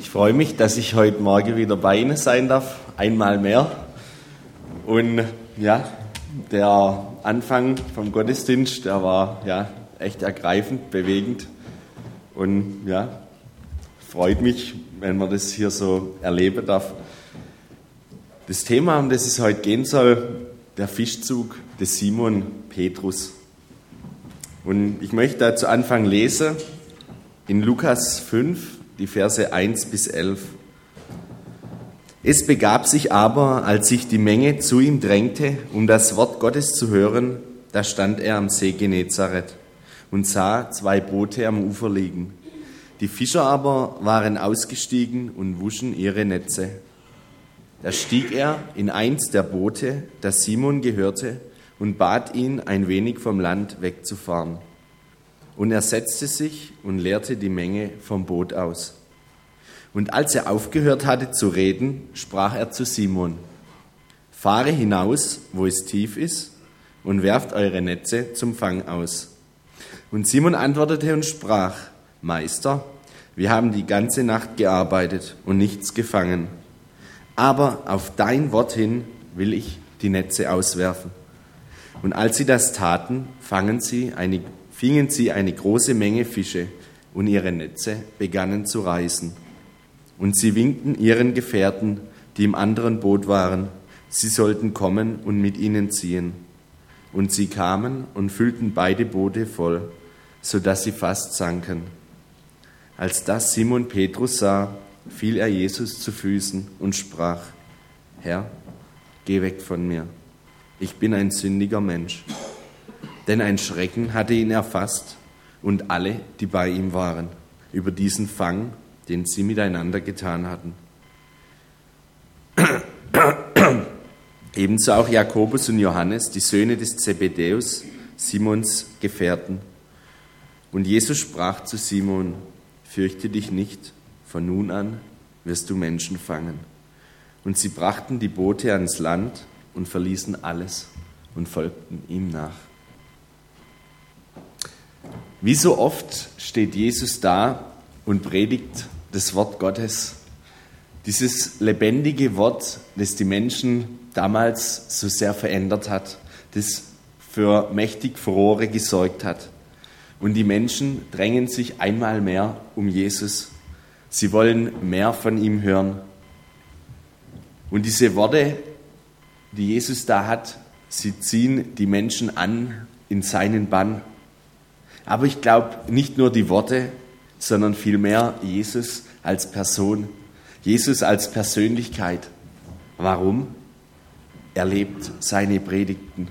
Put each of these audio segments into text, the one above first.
Ich freue mich, dass ich heute Morgen wieder bei Ihnen sein darf, einmal mehr. Und ja, der Anfang vom Gottesdienst, der war ja echt ergreifend, bewegend. Und ja, freut mich, wenn man das hier so erleben darf. Das Thema, um das es heute gehen soll, der Fischzug des Simon Petrus. Und ich möchte da zu Anfang lesen in Lukas 5, die Verse 1 bis 11. Es begab sich aber, als sich die Menge zu ihm drängte, um das Wort Gottes zu hören, da stand er am See Genezareth und sah zwei Boote am Ufer liegen. Die Fischer aber waren ausgestiegen und wuschen ihre Netze. Da stieg er in eins der Boote, das Simon gehörte, und bat ihn, ein wenig vom Land wegzufahren. Und er setzte sich und leerte die Menge vom Boot aus. Und als er aufgehört hatte zu reden, sprach er zu Simon, Fahre hinaus, wo es tief ist, und werft eure Netze zum Fang aus. Und Simon antwortete und sprach, Meister, wir haben die ganze Nacht gearbeitet und nichts gefangen. Aber auf dein Wort hin will ich die Netze auswerfen. Und als sie das taten, fangen sie eine fingen sie eine große Menge Fische und ihre Netze begannen zu reißen. Und sie winkten ihren Gefährten, die im anderen Boot waren, sie sollten kommen und mit ihnen ziehen. Und sie kamen und füllten beide Boote voll, so dass sie fast sanken. Als das Simon Petrus sah, fiel er Jesus zu Füßen und sprach, Herr, geh weg von mir, ich bin ein sündiger Mensch denn ein Schrecken hatte ihn erfasst und alle, die bei ihm waren, über diesen Fang, den sie miteinander getan hatten. Ebenso auch Jakobus und Johannes, die Söhne des Zebedäus, Simons Gefährten. Und Jesus sprach zu Simon, fürchte dich nicht, von nun an wirst du Menschen fangen. Und sie brachten die Boote ans Land und verließen alles und folgten ihm nach. Wie so oft steht Jesus da und predigt das Wort Gottes. Dieses lebendige Wort, das die Menschen damals so sehr verändert hat, das für mächtig Furore gesorgt hat. Und die Menschen drängen sich einmal mehr um Jesus. Sie wollen mehr von ihm hören. Und diese Worte, die Jesus da hat, sie ziehen die Menschen an in seinen Bann. Aber ich glaube nicht nur die Worte, sondern vielmehr Jesus als Person, Jesus als Persönlichkeit. Warum? Er lebt seine Predigten.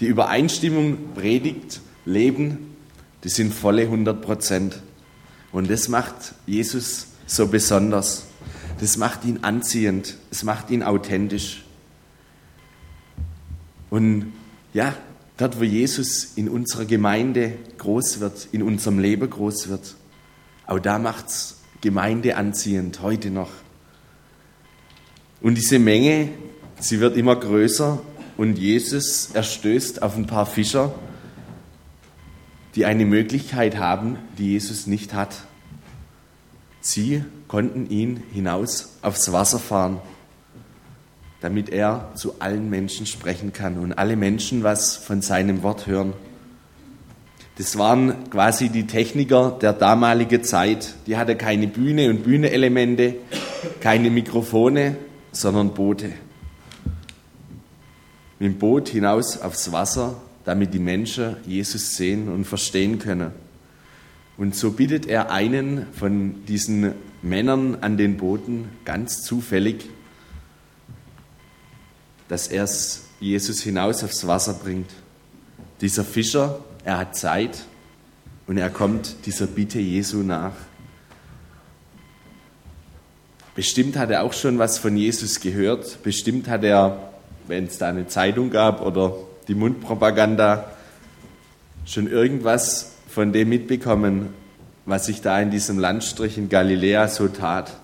Die Übereinstimmung Predigt, Leben, die sind volle 100 Prozent. Und das macht Jesus so besonders. Das macht ihn anziehend. Es macht ihn authentisch. Und ja, Dort, wo Jesus in unserer Gemeinde groß wird, in unserem Leben groß wird, auch da macht es Gemeinde anziehend, heute noch. Und diese Menge, sie wird immer größer und Jesus erstößt auf ein paar Fischer, die eine Möglichkeit haben, die Jesus nicht hat. Sie konnten ihn hinaus aufs Wasser fahren damit er zu allen Menschen sprechen kann und alle Menschen was von seinem Wort hören. Das waren quasi die Techniker der damaligen Zeit. Die hatten keine Bühne und Bühneelemente, keine Mikrofone, sondern Boote. Mit dem Boot hinaus aufs Wasser, damit die Menschen Jesus sehen und verstehen können. Und so bittet er einen von diesen Männern an den Booten ganz zufällig, dass er Jesus hinaus aufs Wasser bringt. Dieser Fischer, er hat Zeit und er kommt dieser Bitte Jesu nach. Bestimmt hat er auch schon was von Jesus gehört. Bestimmt hat er, wenn es da eine Zeitung gab oder die Mundpropaganda, schon irgendwas von dem mitbekommen, was sich da in diesem Landstrich in Galiläa so tat.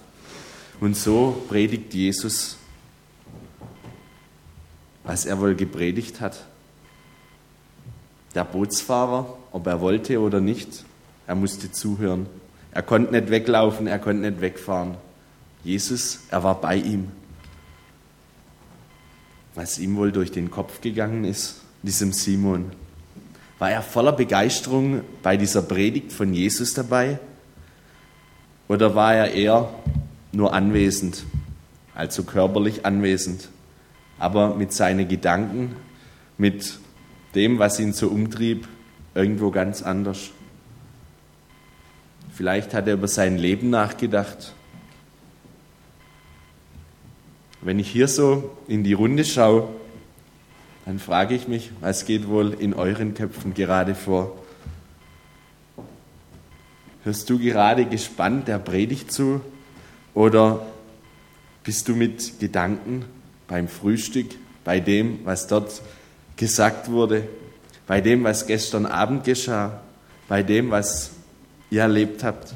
Und so predigt Jesus was er wohl gepredigt hat. Der Bootsfahrer, ob er wollte oder nicht, er musste zuhören. Er konnte nicht weglaufen, er konnte nicht wegfahren. Jesus, er war bei ihm. Was ihm wohl durch den Kopf gegangen ist, diesem Simon. War er voller Begeisterung bei dieser Predigt von Jesus dabei? Oder war er eher nur anwesend, also körperlich anwesend, aber mit seinen Gedanken, mit dem, was ihn so umtrieb, irgendwo ganz anders? Vielleicht hat er über sein Leben nachgedacht. Wenn ich hier so in die Runde schaue, dann frage ich mich, was geht wohl in euren Köpfen gerade vor? Hörst du gerade gespannt der Predigt zu oder bist du mit Gedanken beim Frühstück, bei dem, was dort gesagt wurde, bei dem, was gestern Abend geschah, bei dem, was ihr erlebt habt?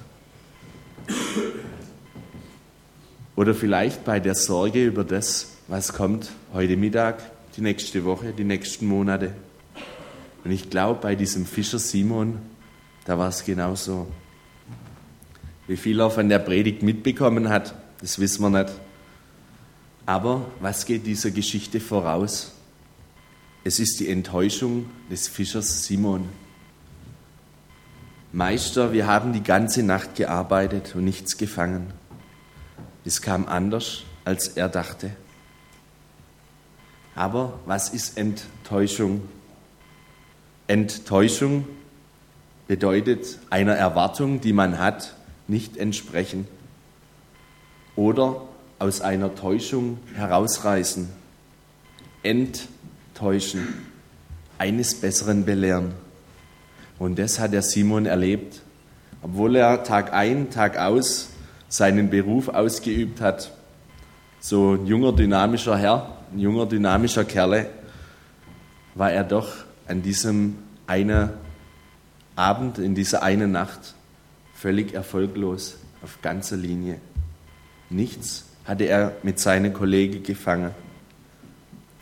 Oder vielleicht bei der Sorge über das, was kommt heute Mittag, die nächste Woche, die nächsten Monate. Und ich glaube, bei diesem Fischer Simon, da war es genauso. Wie viel er von der Predigt mitbekommen hat, das wissen wir nicht. Aber was geht dieser Geschichte voraus? Es ist die Enttäuschung des Fischers Simon. Meister, wir haben die ganze Nacht gearbeitet und nichts gefangen. Es kam anders, als er dachte. Aber was ist Enttäuschung? Enttäuschung bedeutet einer Erwartung, die man hat, nicht entsprechen oder aus einer Täuschung herausreißen, enttäuschen, eines Besseren belehren. Und das hat der Simon erlebt. Obwohl er Tag ein, Tag aus seinen Beruf ausgeübt hat, so ein junger, dynamischer Herr, ein junger, dynamischer Kerle, war er doch an diesem einen Abend, in dieser einen Nacht völlig erfolglos auf ganzer Linie. Nichts hatte er mit seinen Kollegen gefangen.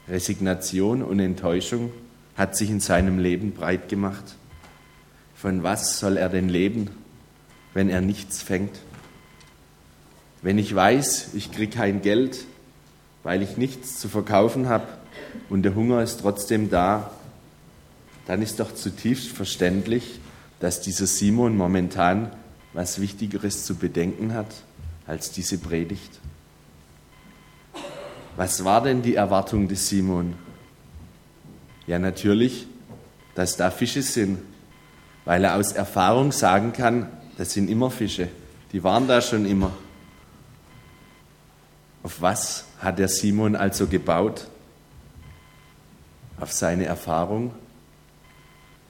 Resignation und Enttäuschung hat sich in seinem Leben breit gemacht. Von was soll er denn leben, wenn er nichts fängt? Wenn ich weiß, ich kriege kein Geld, weil ich nichts zu verkaufen habe und der Hunger ist trotzdem da, dann ist doch zutiefst verständlich, dass dieser Simon momentan was Wichtigeres zu bedenken hat als diese Predigt. Was war denn die Erwartung des Simon? Ja, natürlich, dass da Fische sind, weil er aus Erfahrung sagen kann, das sind immer Fische, die waren da schon immer. Auf was hat der Simon also gebaut? Auf seine Erfahrung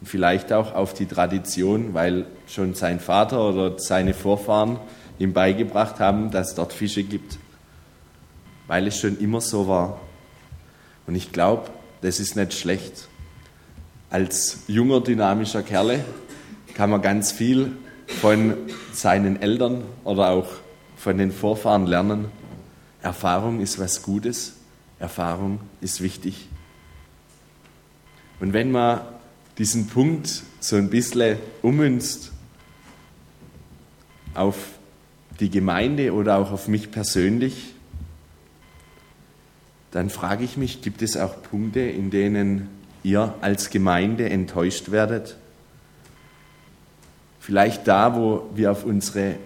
und vielleicht auch auf die Tradition, weil schon sein Vater oder seine Vorfahren ihm beigebracht haben, dass es dort Fische gibt, weil es schon immer so war. Und ich glaube, das ist nicht schlecht. Als junger, dynamischer Kerle kann man ganz viel von seinen Eltern oder auch von den Vorfahren lernen. Erfahrung ist was Gutes, Erfahrung ist wichtig. Und wenn man diesen Punkt so ein bisschen ummünzt auf die Gemeinde oder auch auf mich persönlich, dann frage ich mich, gibt es auch Punkte, in denen ihr als Gemeinde enttäuscht werdet? Vielleicht da, wo wir auf unsere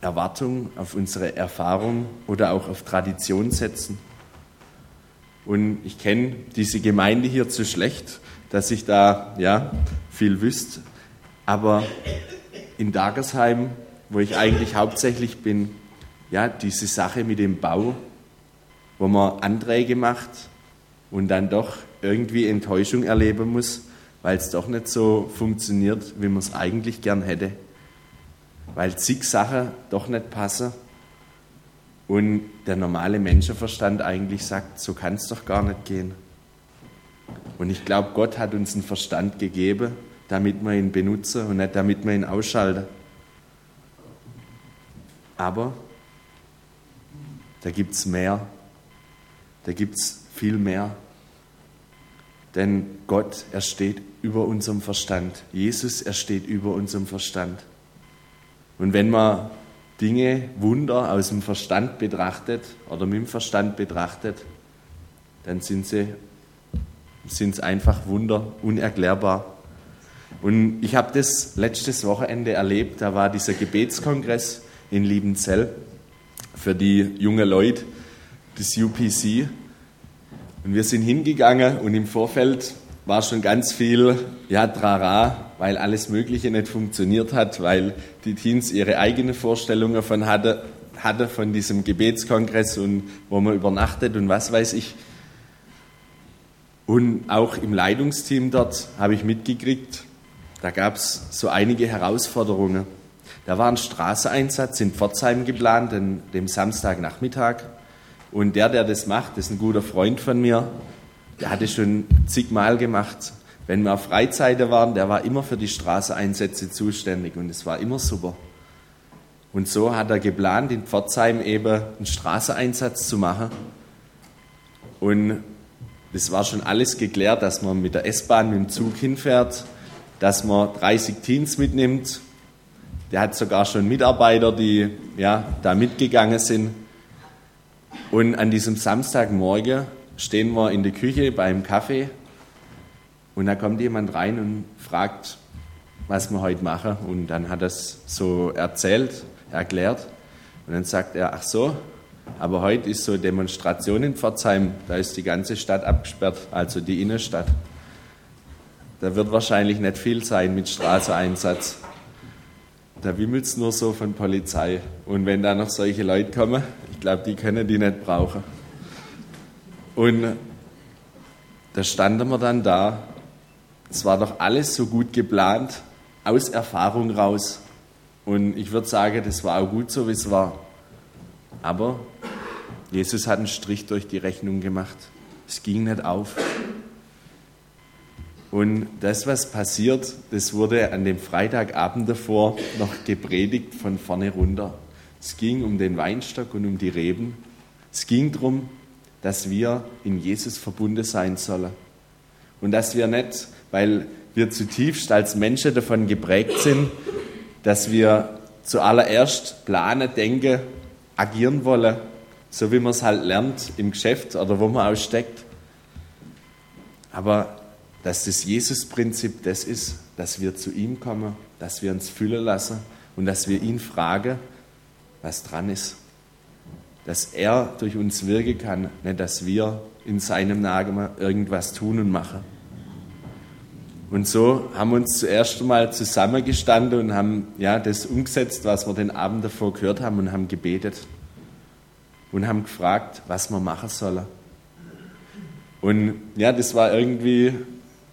Erwartung, auf unsere Erfahrung oder auch auf Tradition setzen. Und ich kenne diese Gemeinde hier zu schlecht, dass ich da ja, viel wüsste. Aber in Dagersheim, wo ich eigentlich hauptsächlich bin, ja, diese Sache mit dem Bau, wo man Anträge macht und dann doch irgendwie Enttäuschung erleben muss, weil es doch nicht so funktioniert, wie man es eigentlich gern hätte. Weil zig Sachen doch nicht passen und der normale Menschenverstand eigentlich sagt, so kann es doch gar nicht gehen. Und ich glaube, Gott hat uns einen Verstand gegeben, damit wir ihn benutzen und nicht damit wir ihn ausschalten. Aber da gibt es mehr. Da gibt es viel mehr. Denn Gott, er steht über unserem Verstand. Jesus, er steht über unserem Verstand. Und wenn man Dinge, Wunder aus dem Verstand betrachtet oder mit dem Verstand betrachtet, dann sind sie sind es einfach Wunder, unerklärbar. Und ich habe das letztes Wochenende erlebt, da war dieser Gebetskongress in Liebenzell für die junge Leute des UPC. Und wir sind hingegangen und im Vorfeld war schon ganz viel ja, Trara, weil alles Mögliche nicht funktioniert hat, weil die Teens ihre eigenen Vorstellungen davon hatte, hatte von diesem Gebetskongress und wo man übernachtet und was weiß ich. Und auch im Leitungsteam dort habe ich mitgekriegt, da gab es so einige Herausforderungen. Da war ein Straßeneinsatz in Pforzheim geplant, an dem Samstagnachmittag. Und der, der das macht, ist ein guter Freund von mir. Der hatte schon zigmal gemacht. Wenn wir auf Freizeiten waren, der war immer für die Straßeneinsätze zuständig und es war immer super. Und so hat er geplant, in Pforzheim eben einen Straßeneinsatz zu machen. Und das war schon alles geklärt, dass man mit der S-Bahn, mit dem Zug hinfährt, dass man 30 Teens mitnimmt. Der hat sogar schon Mitarbeiter, die ja, da mitgegangen sind. Und an diesem Samstagmorgen stehen wir in der Küche beim Kaffee und da kommt jemand rein und fragt, was wir heute machen. Und dann hat er es so erzählt, erklärt. Und dann sagt er, ach so, aber heute ist so Demonstration in Pforzheim, da ist die ganze Stadt abgesperrt, also die Innenstadt. Da wird wahrscheinlich nicht viel sein mit Straßeneinsatz. Da wimmelt es nur so von Polizei. Und wenn da noch solche Leute kommen, ich glaube, die können die nicht brauchen. Und da standen wir dann da. Es war doch alles so gut geplant, aus Erfahrung raus. Und ich würde sagen, das war auch gut so, wie es war. Aber Jesus hat einen Strich durch die Rechnung gemacht. Es ging nicht auf. Und das, was passiert, das wurde an dem Freitagabend davor noch gepredigt von vorne runter. Es ging um den Weinstock und um die Reben. Es ging darum, dass wir in Jesus verbunden sein sollen. Und dass wir nicht, weil wir zutiefst als Menschen davon geprägt sind, dass wir zuallererst planen, denken, agieren wollen, so wie man es halt lernt im Geschäft oder wo man aussteckt. Aber dass das Jesus-Prinzip das ist, dass wir zu ihm kommen, dass wir uns füllen lassen und dass wir ihn fragen, was dran ist. Dass er durch uns wirken kann, nicht dass wir in seinem Namen irgendwas tun und machen. Und so haben wir uns zuerst einmal zusammengestanden und haben ja, das umgesetzt, was wir den Abend davor gehört haben und haben gebetet und haben gefragt, was wir machen sollen. Und ja, das war irgendwie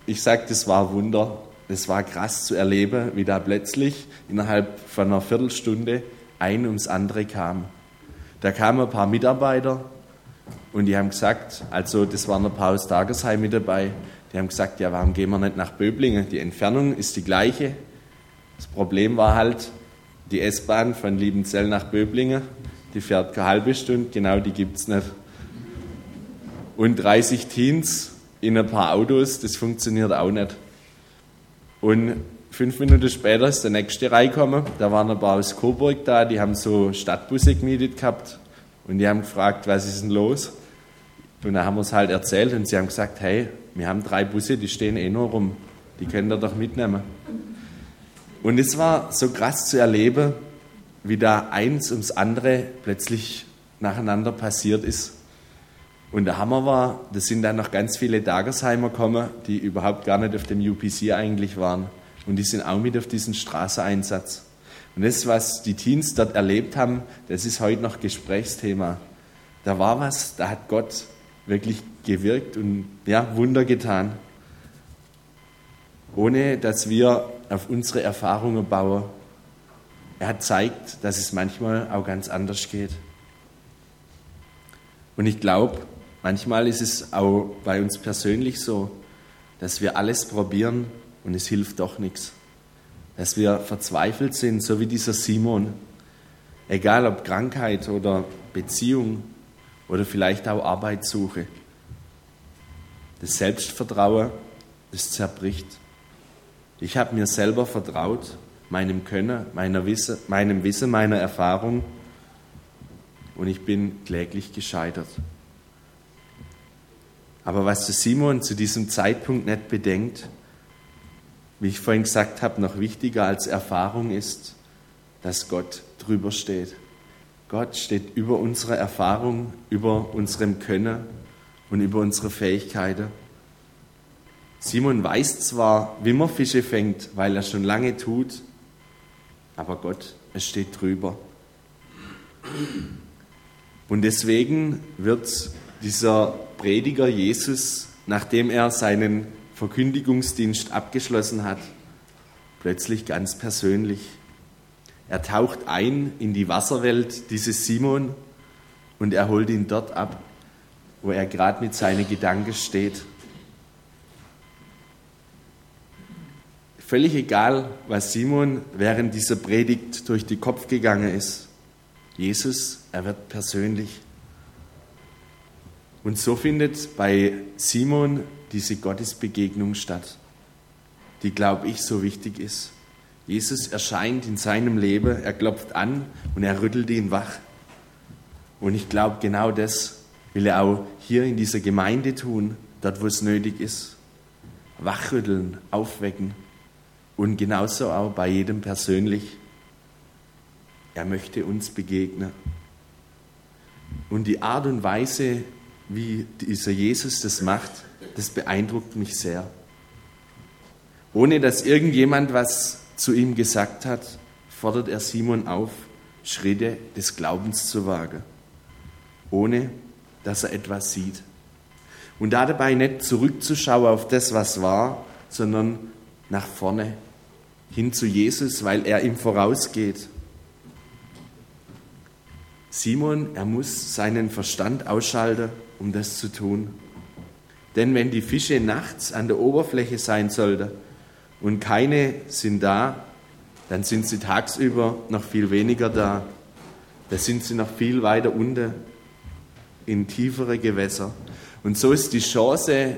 ich sage, das war Wunder. Das war krass zu erleben, wie da plötzlich innerhalb von einer Viertelstunde ein ums andere kam. Da kamen ein paar Mitarbeiter und die haben gesagt, also das waren ein paar aus Tagesheim mit dabei, die haben gesagt, ja, warum gehen wir nicht nach Böblingen? Die Entfernung ist die gleiche. Das Problem war halt, die S-Bahn von Liebenzell nach Böblingen, die fährt keine halbe Stunde, genau die gibt es nicht. Und 30 Teens in ein paar Autos, das funktioniert auch nicht. Und fünf Minuten später ist der nächste reingekommen, da waren ein paar aus Coburg da, die haben so Stadtbusse gemietet gehabt und die haben gefragt, was ist denn los? Und dann haben wir es halt erzählt und sie haben gesagt, hey, wir haben drei Busse, die stehen eh nur rum, die können ihr doch mitnehmen. Und es war so krass zu erleben, wie da eins ums andere plötzlich nacheinander passiert ist. Und der Hammer war, da sind dann noch ganz viele Dagersheimer gekommen, die überhaupt gar nicht auf dem UPC eigentlich waren. Und die sind auch mit auf diesen Straßeneinsatz. Und das, was die Teens dort erlebt haben, das ist heute noch Gesprächsthema. Da war was, da hat Gott wirklich gewirkt und ja, Wunder getan. Ohne dass wir auf unsere Erfahrungen bauen. Er hat zeigt, dass es manchmal auch ganz anders geht. Und ich glaube, Manchmal ist es auch bei uns persönlich so, dass wir alles probieren und es hilft doch nichts. Dass wir verzweifelt sind, so wie dieser Simon. Egal ob Krankheit oder Beziehung oder vielleicht auch Arbeitssuche. Das Selbstvertrauen, das zerbricht. Ich habe mir selber vertraut meinem Können, meiner Wisse, meinem Wissen, meiner Erfahrung und ich bin kläglich gescheitert. Aber was der Simon zu diesem Zeitpunkt nicht bedenkt, wie ich vorhin gesagt habe, noch wichtiger als Erfahrung ist, dass Gott drüber steht. Gott steht über unsere Erfahrung, über unserem Können und über unsere Fähigkeiten. Simon weiß zwar, wie man Fische fängt, weil er schon lange tut, aber Gott, es steht drüber. Und deswegen wird dieser Prediger Jesus, nachdem er seinen Verkündigungsdienst abgeschlossen hat, plötzlich ganz persönlich. Er taucht ein in die Wasserwelt dieses Simon und er holt ihn dort ab, wo er gerade mit seinen Gedanken steht. Völlig egal, was Simon während dieser Predigt durch den Kopf gegangen ist. Jesus, er wird persönlich. Und so findet bei Simon diese Gottesbegegnung statt, die, glaube ich, so wichtig ist. Jesus erscheint in seinem Leben, er klopft an und er rüttelt ihn wach. Und ich glaube, genau das will er auch hier in dieser Gemeinde tun, dort wo es nötig ist. Wachrütteln, aufwecken und genauso auch bei jedem persönlich. Er möchte uns begegnen. Und die Art und Weise, wie dieser Jesus das macht, das beeindruckt mich sehr. Ohne dass irgendjemand was zu ihm gesagt hat, fordert er Simon auf, Schritte des Glaubens zu wagen, ohne dass er etwas sieht. Und dabei nicht zurückzuschauen auf das, was war, sondern nach vorne, hin zu Jesus, weil er ihm vorausgeht. Simon, er muss seinen Verstand ausschalten um das zu tun. Denn wenn die Fische nachts an der Oberfläche sein sollten und keine sind da, dann sind sie tagsüber noch viel weniger da. Da sind sie noch viel weiter unten in tiefere Gewässer. Und so ist die Chance,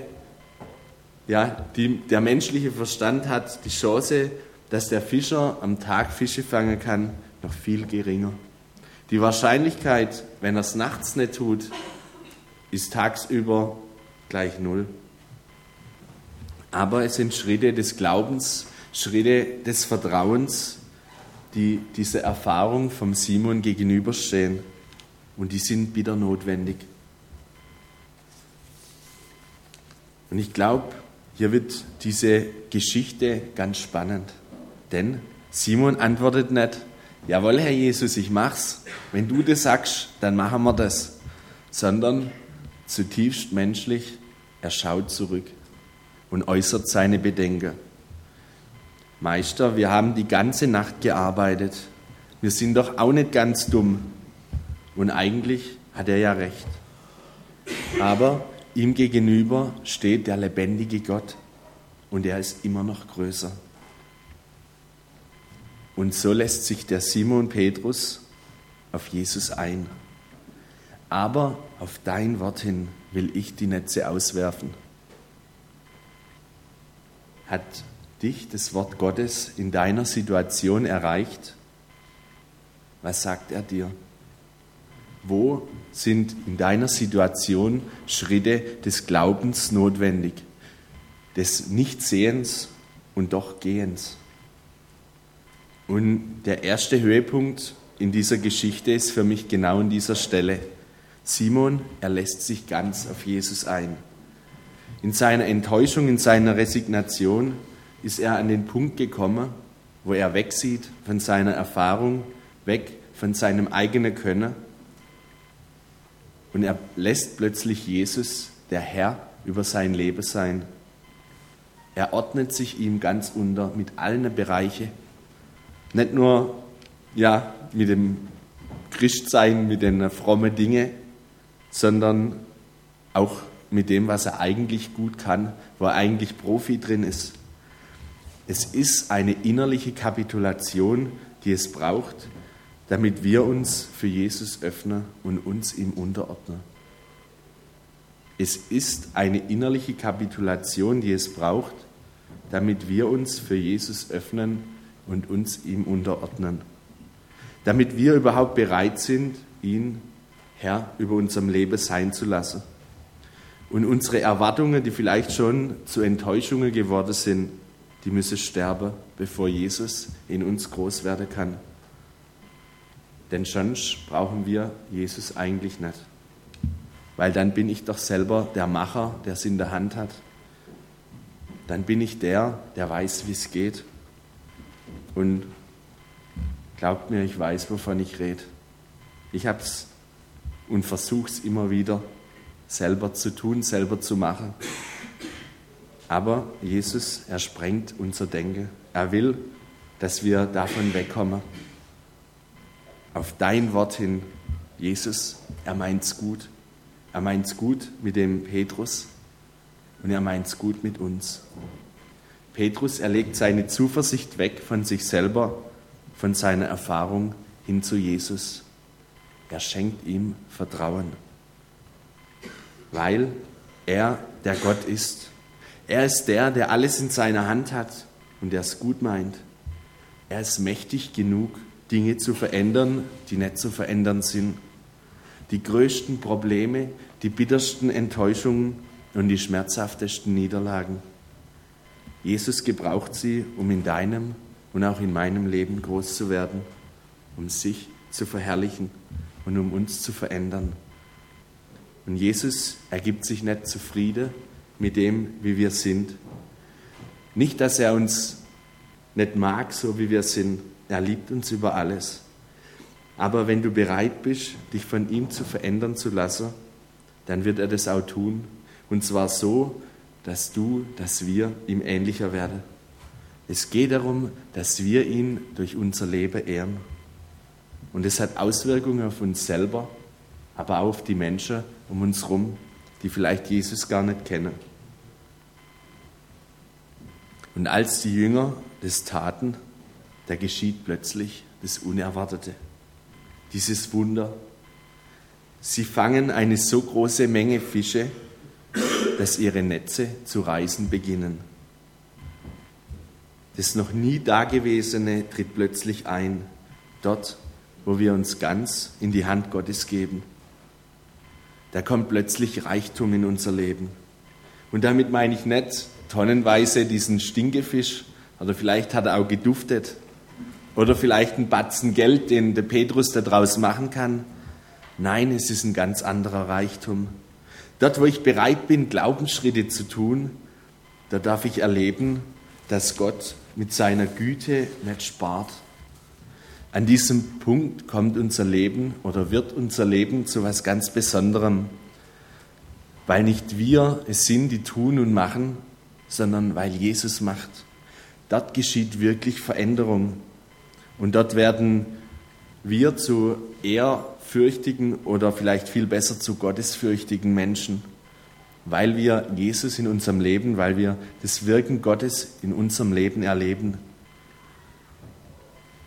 ja, die der menschliche Verstand hat, die Chance, dass der Fischer am Tag Fische fangen kann, noch viel geringer. Die Wahrscheinlichkeit, wenn er es nachts nicht tut, ist tagsüber gleich null. Aber es sind Schritte des Glaubens, Schritte des Vertrauens, die dieser Erfahrung vom Simon gegenüberstehen. Und die sind bitter notwendig. Und ich glaube, hier wird diese Geschichte ganz spannend. Denn Simon antwortet nicht, jawohl, Herr Jesus, ich mach's. Wenn du das sagst, dann machen wir das. Sondern zutiefst menschlich, er schaut zurück und äußert seine Bedenken. Meister, wir haben die ganze Nacht gearbeitet. Wir sind doch auch nicht ganz dumm. Und eigentlich hat er ja recht. Aber ihm gegenüber steht der lebendige Gott und er ist immer noch größer. Und so lässt sich der Simon Petrus auf Jesus ein aber auf dein Wort hin will ich die Netze auswerfen. Hat dich das Wort Gottes in deiner Situation erreicht? Was sagt er dir? Wo sind in deiner Situation Schritte des Glaubens notwendig, des Nichtsehens und doch Gehens? Und der erste Höhepunkt in dieser Geschichte ist für mich genau an dieser Stelle. Simon, er lässt sich ganz auf Jesus ein. In seiner Enttäuschung, in seiner Resignation ist er an den Punkt gekommen, wo er wegsieht von seiner Erfahrung, weg von seinem eigenen Können. Und er lässt plötzlich Jesus, der Herr, über sein Leben sein. Er ordnet sich ihm ganz unter mit allen Bereichen. Nicht nur ja, mit dem Christsein, mit den frommen Dingen, sondern auch mit dem, was er eigentlich gut kann, wo er eigentlich Profi drin ist. Es ist eine innerliche Kapitulation, die es braucht, damit wir uns für Jesus öffnen und uns ihm unterordnen. Es ist eine innerliche Kapitulation, die es braucht, damit wir uns für Jesus öffnen, und uns ihm unterordnen, damit wir überhaupt bereit sind, ihn Herr über unserem Leben sein zu lassen. Und unsere Erwartungen, die vielleicht schon zu Enttäuschungen geworden sind, die müssen sterben, bevor Jesus in uns groß werden kann. Denn sonst brauchen wir Jesus eigentlich nicht. Weil dann bin ich doch selber der Macher, der es in der Hand hat. Dann bin ich der, der weiß, wie es geht. Und glaubt mir, ich weiß, wovon ich rede. Ich habe es und versuche es immer wieder selber zu tun, selber zu machen. Aber Jesus, er sprengt unser Denken. Er will, dass wir davon wegkommen. Auf dein Wort hin, Jesus, er meint's gut. Er meint's gut mit dem Petrus und er meint's gut mit uns. Petrus, er legt seine Zuversicht weg von sich selber, von seiner Erfahrung hin zu Jesus. Er schenkt ihm Vertrauen, weil er der Gott ist. Er ist der, der alles in seiner Hand hat und der es gut meint. Er ist mächtig genug, Dinge zu verändern, die nicht zu verändern sind. Die größten Probleme, die bittersten Enttäuschungen und die schmerzhaftesten Niederlagen. Jesus gebraucht sie, um in deinem und auch in meinem Leben groß zu werden, um sich zu verherrlichen und um uns zu verändern. Und Jesus ergibt sich nicht zufrieden mit dem, wie wir sind. Nicht, dass er uns nicht mag, so wie wir sind. Er liebt uns über alles. Aber wenn du bereit bist, dich von ihm zu verändern zu lassen, dann wird er das auch tun. Und zwar so, dass du, dass wir ihm ähnlicher werden. Es geht darum, dass wir ihn durch unser Leben ehren. Und es hat Auswirkungen auf uns selber, aber auch auf die Menschen um uns herum, die vielleicht Jesus gar nicht kennen. Und als die Jünger das taten, da geschieht plötzlich das Unerwartete, dieses Wunder. Sie fangen eine so große Menge Fische, dass ihre Netze zu reißen beginnen. Das noch nie Dagewesene tritt plötzlich ein, dort, wo wir uns ganz in die Hand Gottes geben. Da kommt plötzlich Reichtum in unser Leben. Und damit meine ich nicht tonnenweise diesen Stinkefisch, oder vielleicht hat er auch geduftet, oder vielleicht ein Batzen Geld, den der Petrus daraus machen kann. Nein, es ist ein ganz anderer Reichtum. Dort, wo ich bereit bin, Glaubensschritte zu tun, da darf ich erleben, dass Gott mit seiner Güte nicht spart, an diesem Punkt kommt unser Leben oder wird unser Leben zu was ganz Besonderem, weil nicht wir es sind, die tun und machen, sondern weil Jesus macht. Dort geschieht wirklich Veränderung. Und dort werden wir zu ehrfürchtigen oder vielleicht viel besser zu gottesfürchtigen Menschen, weil wir Jesus in unserem Leben, weil wir das Wirken Gottes in unserem Leben erleben.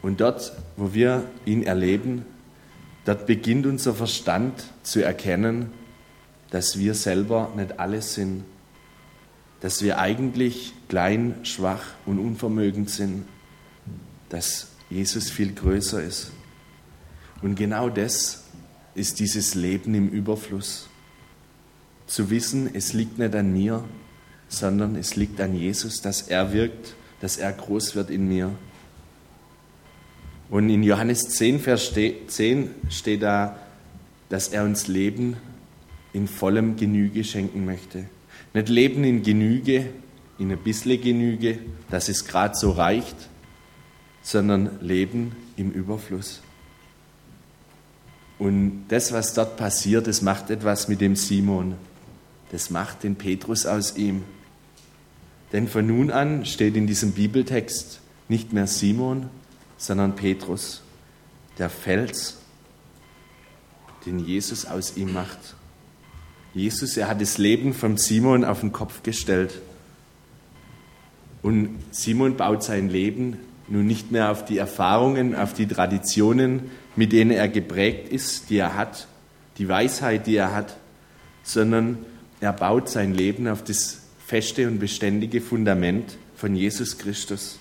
Und dort, wo wir ihn erleben, dort beginnt unser Verstand zu erkennen, dass wir selber nicht alles sind, dass wir eigentlich klein, schwach und unvermögend sind, dass Jesus viel größer ist. Und genau das ist dieses Leben im Überfluss. Zu wissen, es liegt nicht an mir, sondern es liegt an Jesus, dass er wirkt, dass er groß wird in mir und in Johannes 10, Vers 10 steht da, dass er uns Leben in vollem Genüge schenken möchte. Nicht Leben in Genüge, in ein bisschen Genüge, dass es gerade so reicht, sondern Leben im Überfluss. Und das, was dort passiert, das macht etwas mit dem Simon. Das macht den Petrus aus ihm. Denn von nun an steht in diesem Bibeltext nicht mehr Simon, sondern Petrus, der Fels, den Jesus aus ihm macht. Jesus, er hat das Leben von Simon auf den Kopf gestellt. Und Simon baut sein Leben nun nicht mehr auf die Erfahrungen, auf die Traditionen, mit denen er geprägt ist, die er hat, die Weisheit, die er hat, sondern er baut sein Leben auf das feste und beständige Fundament von Jesus Christus.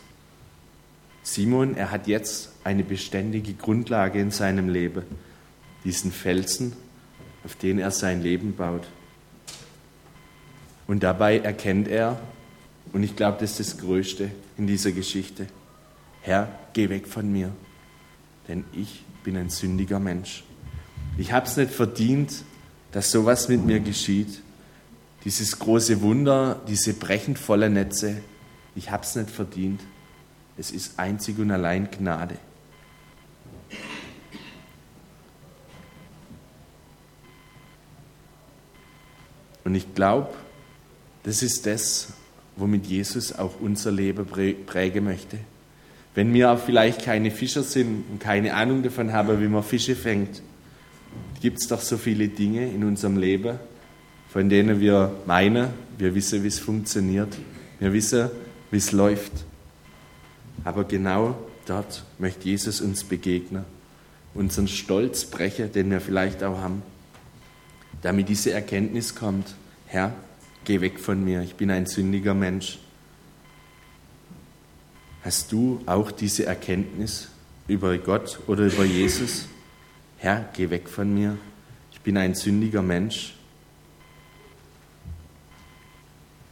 Simon, er hat jetzt eine beständige Grundlage in seinem Leben, diesen Felsen, auf den er sein Leben baut. Und dabei erkennt er, und ich glaube, das ist das Größte in dieser Geschichte, Herr, geh weg von mir, denn ich bin ein sündiger Mensch. Ich habe es nicht verdient, dass sowas mit mir geschieht. Dieses große Wunder, diese brechend volle Netze, ich habe es nicht verdient. Es ist einzig und allein Gnade. Und ich glaube, das ist das, womit Jesus auch unser Leben prägen möchte. Wenn wir auch vielleicht keine Fischer sind und keine Ahnung davon haben, wie man Fische fängt, gibt es doch so viele Dinge in unserem Leben, von denen wir meinen, wir wissen, wie es funktioniert, wir wissen, wie es läuft. Aber genau dort möchte Jesus uns begegnen, unseren Stolz brechen, den wir vielleicht auch haben, damit diese Erkenntnis kommt, Herr, geh weg von mir, ich bin ein sündiger Mensch. Hast du auch diese Erkenntnis über Gott oder über Jesus? Herr, geh weg von mir, ich bin ein sündiger Mensch.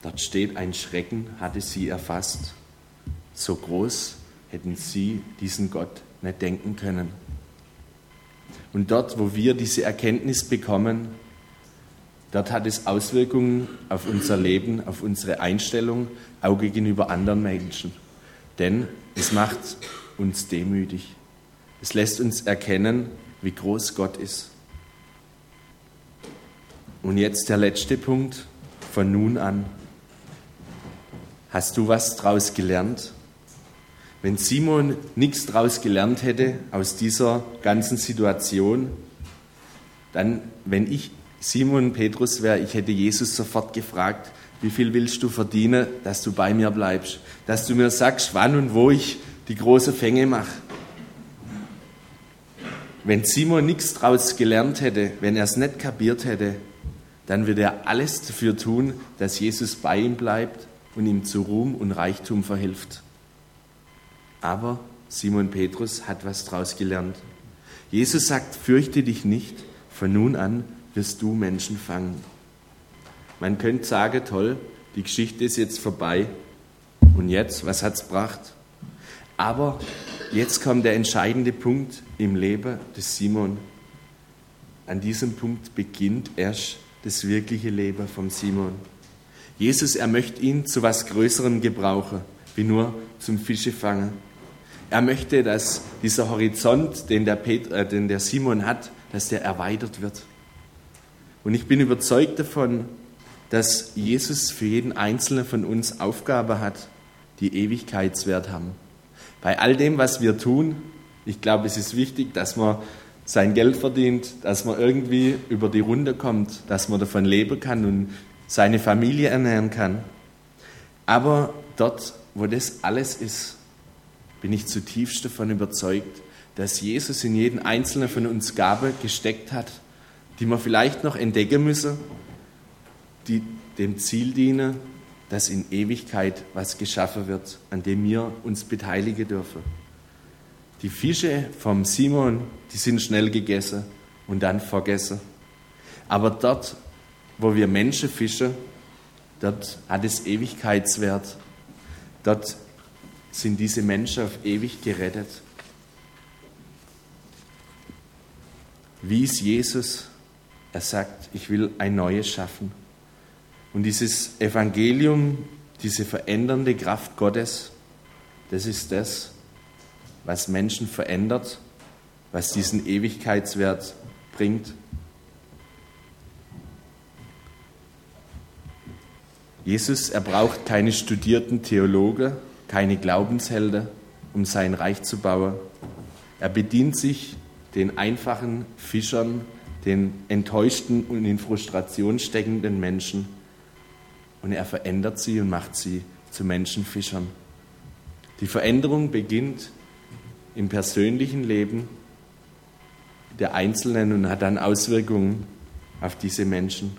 Dort steht, ein Schrecken hatte sie erfasst. So groß hätten sie diesen Gott nicht denken können. Und dort, wo wir diese Erkenntnis bekommen, dort hat es Auswirkungen auf unser Leben, auf unsere Einstellung, auch gegenüber anderen Menschen. Denn es macht uns demütig. Es lässt uns erkennen, wie groß Gott ist. Und jetzt der letzte Punkt von nun an. Hast du was daraus gelernt? Wenn Simon nichts daraus gelernt hätte aus dieser ganzen Situation, dann, wenn ich Simon Petrus wäre, ich hätte Jesus sofort gefragt, wie viel willst du verdienen, dass du bei mir bleibst, dass du mir sagst, wann und wo ich die große Fänge mache. Wenn Simon nichts daraus gelernt hätte, wenn er es nicht kapiert hätte, dann würde er alles dafür tun, dass Jesus bei ihm bleibt und ihm zu Ruhm und Reichtum verhilft. Aber Simon Petrus hat was daraus gelernt. Jesus sagt, fürchte dich nicht, von nun an wirst du Menschen fangen. Man könnte sagen, toll, die Geschichte ist jetzt vorbei. Und jetzt, was hat es gebracht? Aber Jetzt kommt der entscheidende Punkt im Leben des Simon. An diesem Punkt beginnt erst das wirkliche Leben vom Simon. Jesus, er möchte ihn zu was Größerem gebrauchen, wie nur zum Fischefangen. Er möchte, dass dieser Horizont, den der, Peter, äh, den der Simon hat, dass der erweitert wird. Und ich bin überzeugt davon, dass Jesus für jeden Einzelnen von uns Aufgabe hat, die Ewigkeitswert haben. Bei all dem, was wir tun, ich glaube, es ist wichtig, dass man sein Geld verdient, dass man irgendwie über die Runde kommt, dass man davon leben kann und seine Familie ernähren kann. Aber dort, wo das alles ist, bin ich zutiefst davon überzeugt, dass Jesus in jeden einzelnen von uns Gabe gesteckt hat, die wir vielleicht noch entdecken müssen, die dem Ziel dienen, dass in Ewigkeit was geschaffen wird, an dem wir uns beteiligen dürfen. Die Fische vom Simon, die sind schnell gegessen und dann vergessen. Aber dort, wo wir Menschen fischen, dort hat es Ewigkeitswert. Dort sind diese Menschen auf ewig gerettet. Wie ist Jesus? Er sagt, ich will ein Neues schaffen. Und dieses Evangelium, diese verändernde Kraft Gottes, das ist das, was Menschen verändert, was diesen Ewigkeitswert bringt. Jesus, er braucht keine studierten Theologen, keine Glaubenshelden, um sein Reich zu bauen. Er bedient sich den einfachen Fischern, den enttäuschten und in Frustration steckenden Menschen und er verändert sie und macht sie zu Menschenfischern. Die Veränderung beginnt im persönlichen Leben der Einzelnen und hat dann Auswirkungen auf diese Menschen.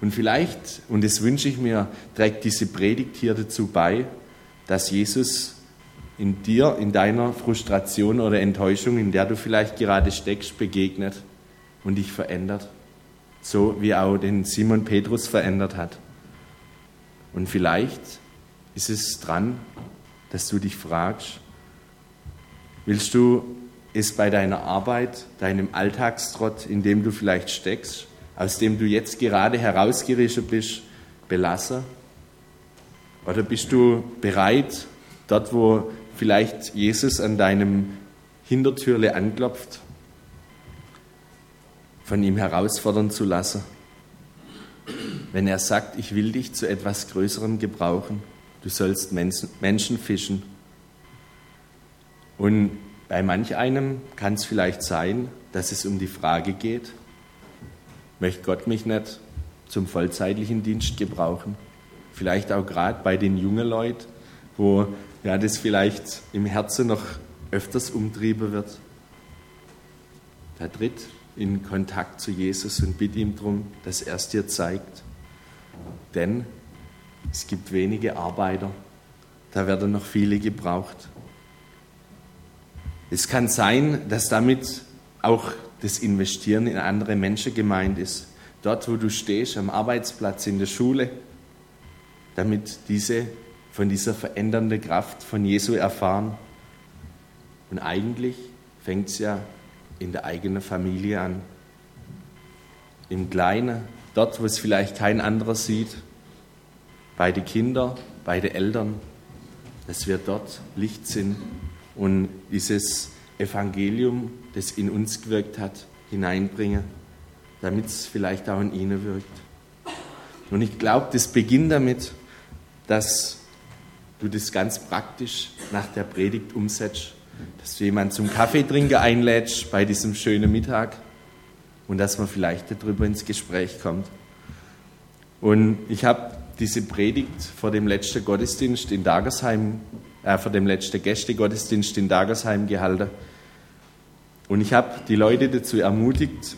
Und vielleicht, und das wünsche ich mir, trägt diese Predigt hier dazu bei, dass Jesus in dir, in deiner Frustration oder Enttäuschung, in der du vielleicht gerade steckst, begegnet und dich verändert. So wie auch den Simon Petrus verändert hat. Und vielleicht ist es dran, dass du dich fragst, willst du es bei deiner Arbeit, deinem Alltagstrott, in dem du vielleicht steckst, aus dem du jetzt gerade herausgerissen bist, belassen? Oder bist du bereit, dort, wo vielleicht Jesus an deinem Hintertürle anklopft, von ihm herausfordern zu lassen? Wenn er sagt, ich will dich zu etwas Größerem gebrauchen, du sollst Menschen fischen. Und bei manch einem kann es vielleicht sein, dass es um die Frage geht, möchte Gott mich nicht zum vollzeitlichen Dienst gebrauchen? Vielleicht auch gerade bei den jungen Leuten, wo ja, das vielleicht im Herzen noch öfters umtrieben wird. Da tritt in Kontakt zu Jesus und bitte ihm darum, dass er es dir zeigt. Denn es gibt wenige Arbeiter, da werden noch viele gebraucht. Es kann sein, dass damit auch das Investieren in andere Menschen gemeint ist. Dort, wo du stehst, am Arbeitsplatz, in der Schule, damit diese von dieser verändernden Kraft von Jesu erfahren. Und eigentlich fängt es ja in der eigenen Familie an. Im Kleinen, dort, wo es vielleicht kein anderer sieht, bei den Kindern, bei den Eltern, dass wir dort Licht sind und dieses Evangelium, das in uns gewirkt hat, hineinbringen, damit es vielleicht auch in ihnen wirkt. Und ich glaube, das beginnt damit, dass du das ganz praktisch nach der Predigt umsetzt, dass du jemanden zum Kaffeetrinken einlädst bei diesem schönen Mittag und dass man vielleicht darüber ins Gespräch kommt. Und ich habe diese Predigt vor dem letzten Gottesdienst in Dagersheim, äh, vor dem letzten Gästegottesdienst in Dagersheim gehalten. Und ich habe die Leute dazu ermutigt,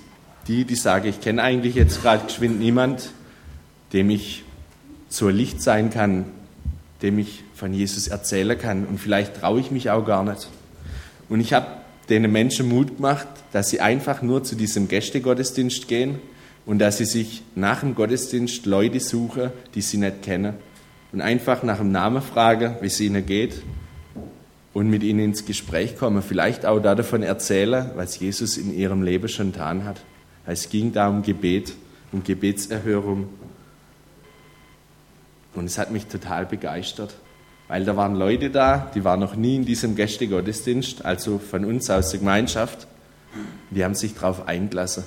die, die sagen, ich kenne eigentlich jetzt gerade geschwind niemand, dem ich zur Licht sein kann, dem ich von Jesus erzählen kann. Und vielleicht traue ich mich auch gar nicht. Und ich habe den Menschen Mut gemacht, dass sie einfach nur zu diesem Gästegottesdienst gehen und dass sie sich nach dem Gottesdienst Leute suchen, die sie nicht kennen und einfach nach dem Namen fragen, wie es ihnen geht und mit ihnen ins Gespräch kommen, vielleicht auch davon erzählen, was Jesus in ihrem Leben schon getan hat. Es ging da um Gebet, um Gebetserhörung. Und es hat mich total begeistert, weil da waren Leute da, die waren noch nie in diesem Gästegottesdienst, also von uns aus der Gemeinschaft. Die haben sich darauf eingelassen.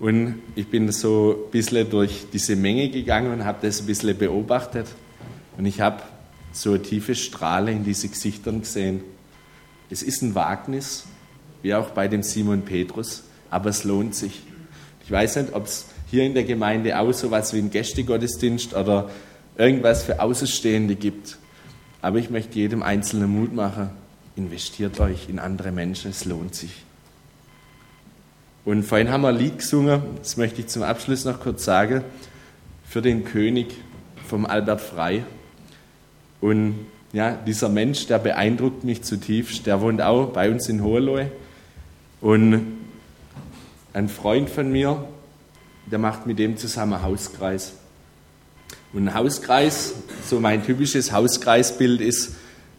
Und ich bin so ein bisschen durch diese Menge gegangen und habe das ein bisschen beobachtet. Und ich habe so eine tiefe Strahle in diese Gesichtern gesehen. Es ist ein Wagnis, wie auch bei dem Simon Petrus, aber es lohnt sich. Ich weiß nicht, ob es hier in der Gemeinde auch so was wie ein Gästegottesdienst oder irgendwas für Außenstehende gibt. Aber ich möchte jedem Einzelnen Mut machen, investiert euch in andere Menschen, es lohnt sich. Und vorhin haben wir ein Lied gesungen, das möchte ich zum Abschluss noch kurz sagen, für den König vom Albert Frei. Und ja, dieser Mensch, der beeindruckt mich zutiefst, der wohnt auch bei uns in Hohenlohe. Und ein Freund von mir, der macht mit dem zusammen Hauskreis. Und ein Hauskreis, so mein typisches Hauskreisbild ist,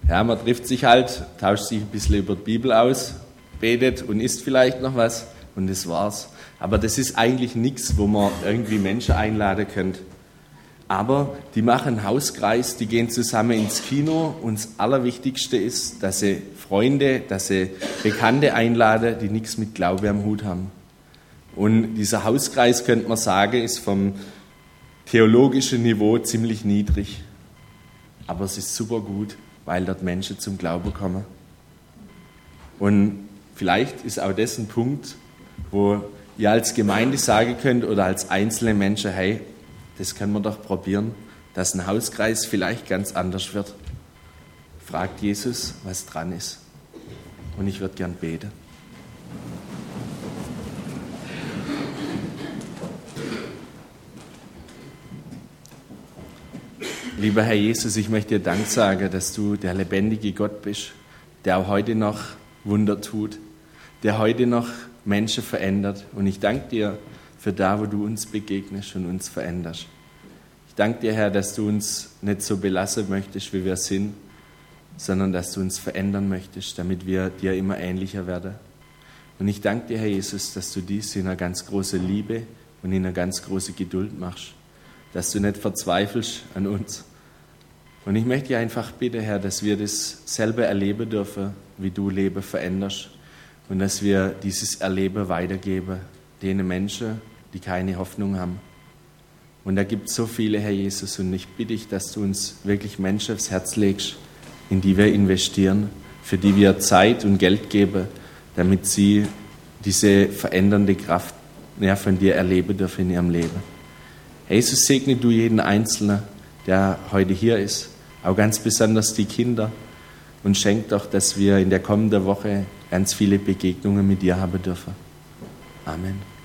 ja, man trifft sich halt, tauscht sich ein bisschen über die Bibel aus, betet und isst vielleicht noch was und das war's. Aber das ist eigentlich nichts, wo man irgendwie Menschen einladen könnte. Aber die machen Hauskreis, die gehen zusammen ins Kino und das Allerwichtigste ist, dass sie Freunde, dass sie Bekannte einladen, die nichts mit Glaube am Hut haben. Und dieser Hauskreis, könnte man sagen, ist vom theologischen Niveau ziemlich niedrig. Aber es ist super gut, weil dort Menschen zum Glauben kommen. Und vielleicht ist auch das ein Punkt, wo ihr als Gemeinde sagen könnt oder als einzelne Menschen, hey, das können wir doch probieren, dass ein Hauskreis vielleicht ganz anders wird. Fragt Jesus, was dran ist. Und ich würde gern beten. Lieber Herr Jesus, ich möchte dir Dank sagen, dass du der lebendige Gott bist, der auch heute noch Wunder tut, der heute noch Menschen verändert. Und ich danke dir für da, wo du uns begegnest und uns veränderst. Ich danke dir, Herr, dass du uns nicht so belassen möchtest, wie wir sind, sondern dass du uns verändern möchtest, damit wir dir immer ähnlicher werden. Und ich danke dir, Herr Jesus, dass du dies in einer ganz großen Liebe und in einer ganz großen Geduld machst, dass du nicht verzweifelst an uns. Und ich möchte dich einfach bitten, Herr, dass wir das selber erleben dürfen, wie du Leben veränderst und dass wir dieses Erleben weitergeben, denen Menschen, die keine Hoffnung haben. Und da gibt es so viele, Herr Jesus, und ich bitte dich, dass du uns wirklich Menschen aufs Herz legst, in die wir investieren, für die wir Zeit und Geld geben, damit sie diese verändernde Kraft ja, von dir erleben dürfen in ihrem Leben. Jesus, segne du jeden Einzelnen, der heute hier ist, auch ganz besonders die Kinder und schenk doch, dass wir in der kommenden Woche ganz viele Begegnungen mit dir haben dürfen. Amen.